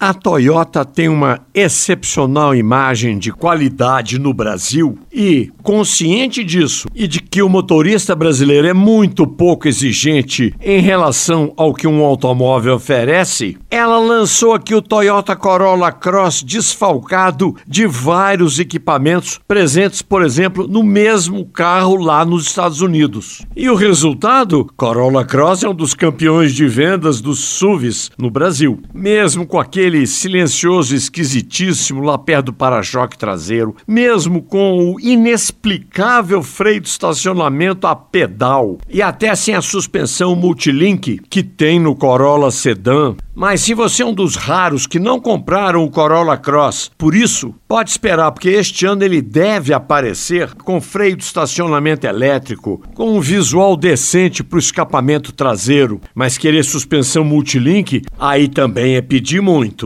A Toyota tem uma excepcional imagem de qualidade no Brasil e, consciente disso e de que o motorista brasileiro é muito pouco exigente em relação ao que um automóvel oferece, ela lançou aqui o Toyota Corolla Cross desfalcado de vários equipamentos presentes, por exemplo, no mesmo carro lá nos Estados Unidos. E o resultado? Corolla Cross é um dos campeões de vendas dos SUVs no Brasil, mesmo com aquele aquele silencioso esquisitíssimo lá perto do para-choque traseiro, mesmo com o inexplicável freio de estacionamento a pedal e até sem a suspensão multilink que tem no Corolla Sedan. Mas se você é um dos raros que não compraram o Corolla Cross, por isso, pode esperar, porque este ano ele deve aparecer com freio de estacionamento elétrico, com um visual decente para o escapamento traseiro, mas querer suspensão multilink, aí também é pedir muito.